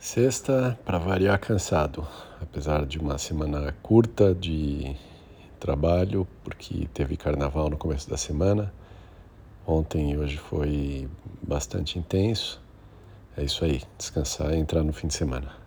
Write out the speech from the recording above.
Sexta, para variar, cansado, apesar de uma semana curta de trabalho, porque teve carnaval no começo da semana. Ontem e hoje foi bastante intenso. É isso aí, descansar e entrar no fim de semana.